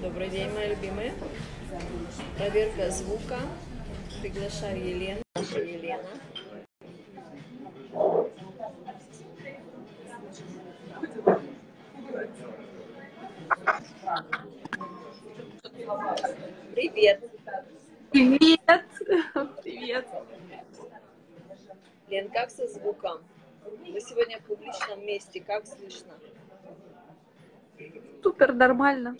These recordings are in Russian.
Добрый день, мои любимые. Проверка звука. Приглашаю Елену. Елена. Привет. Привет! Привет! Лен, как со звуком? Мы сегодня в публичном месте, как слышно? Супер, нормально.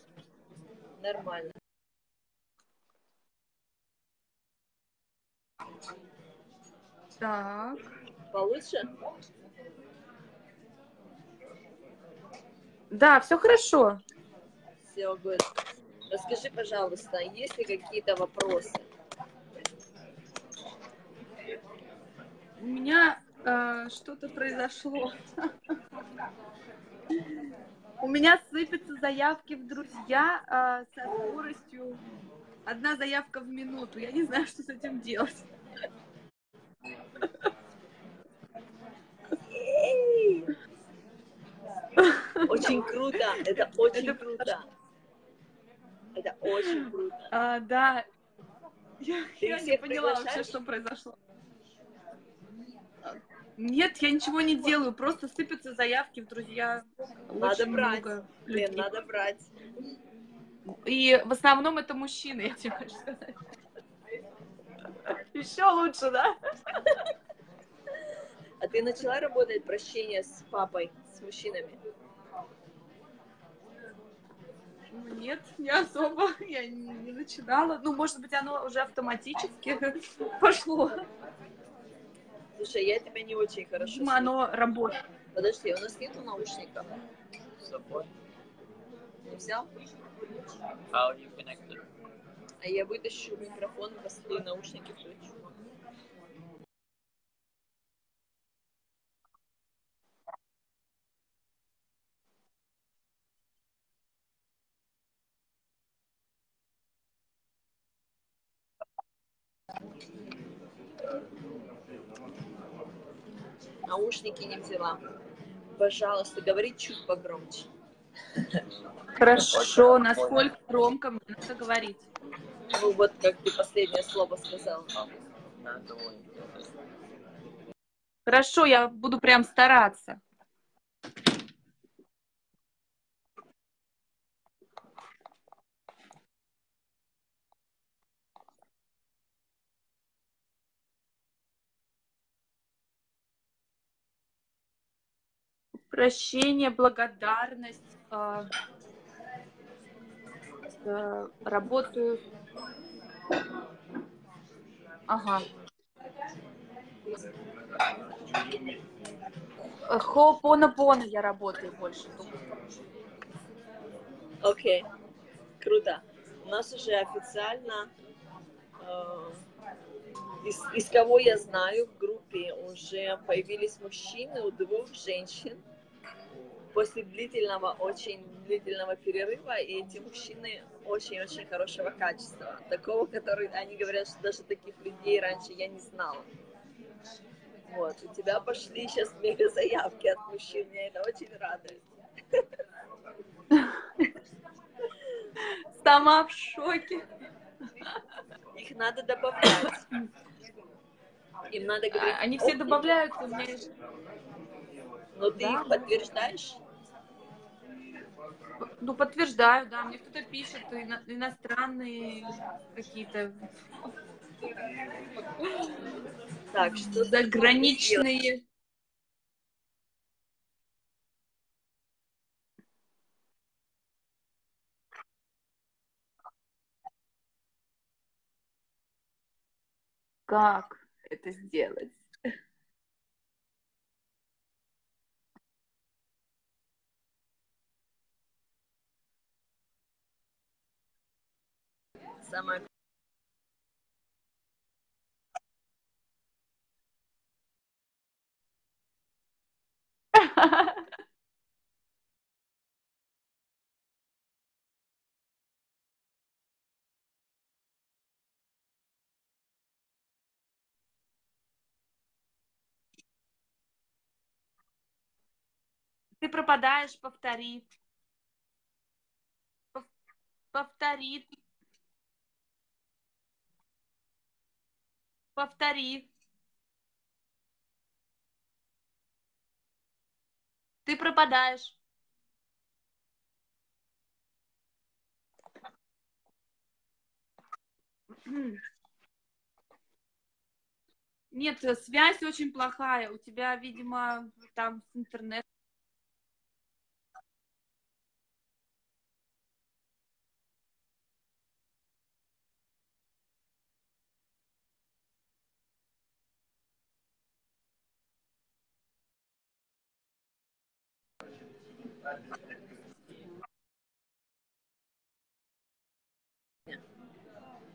Нормально. Так. Получше? Да, все хорошо. Все, good. Расскажи, пожалуйста, есть ли какие-то вопросы? У меня что-то произошло. У меня сыпятся заявки в друзья э, со скоростью одна заявка в минуту. Я не знаю, что с этим делать. Очень круто, это очень Это круто. Это очень круто. А, да. Я, Ты я не поняла вообще, что произошло. Нет, я ничего не делаю, просто сыпятся заявки в друзья. Надо Очень брать. много Блин, людей. надо брать. И в основном это мужчины, я тебе хочу сказать. Еще лучше, да? А ты начала работать прощение с папой, с мужчинами? Нет, не особо. Я не, не начинала. Ну, может быть, оно уже автоматически пошло. Слушай, я тебя не очень хорошо слышу. оно работает. Подожди, у нас нету наушников. Не взял? How you connected? А я вытащу микрофон, посмотрю наушники включу. Наушники не взяла. Пожалуйста, говори чуть погромче. Хорошо, насколько громко мне надо говорить. Ну вот, как ты последнее слово сказал. Хорошо, я буду прям стараться. Прощение, благодарность. а, э, Работаю. Ага. Хо'опонопоно я работаю больше. Окей, круто. У нас уже официально, э, из, из кого я знаю в группе, уже появились мужчины у двух женщин после длительного, очень длительного перерыва, и эти мужчины очень-очень хорошего качества. Такого, который, они говорят, что даже таких людей раньше я не знала. Вот, у тебя пошли сейчас мега заявки от мужчин, меня это очень радует. Сама в шоке. Их надо добавлять. Им надо говорить. Они все «Ох, добавляются, у меня Но ты Да, их да. подтверждаешь? ну, подтверждаю, да, мне кто-то пишет, ино- иностранные какие-то Так, что заграничные. Как это сделать? самое Ты пропадаешь, повтори. Повтори. Повтори. Ты пропадаешь. Нет, связь очень плохая. У тебя, видимо, там с интернетом.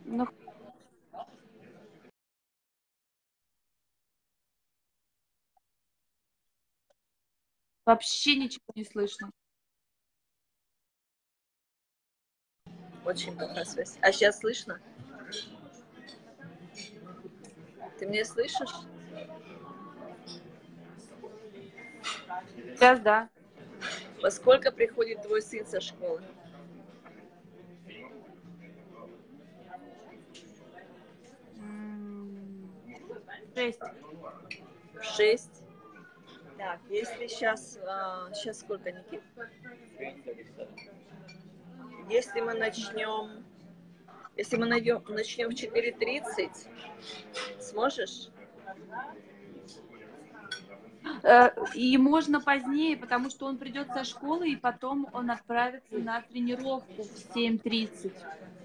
Ну, вообще ничего не слышно. Очень плохая связь. А сейчас слышно? Ты меня слышишь? Сейчас да. Во сколько приходит твой сын со школы? Шесть. Шесть. Так, если сейчас... сейчас сколько, Никит? Если мы начнем... Если мы найдем, начнем в 4.30, сможешь? Э, И можно позднее, потому что он придет со школы, и потом он отправится на тренировку в 7.30.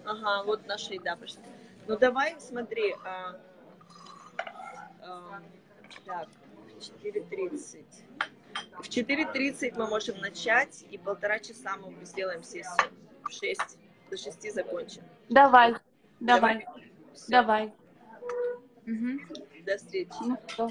Ага, вот наша еда пошла. Ну давай, смотри. а, а, так, 4.30. В 4.30 мы можем начать, и полтора часа мы сделаем сессию. В 6, до 6 закончим. Давай, давай, Всё. давай. Мгм. До встречи. Ну что,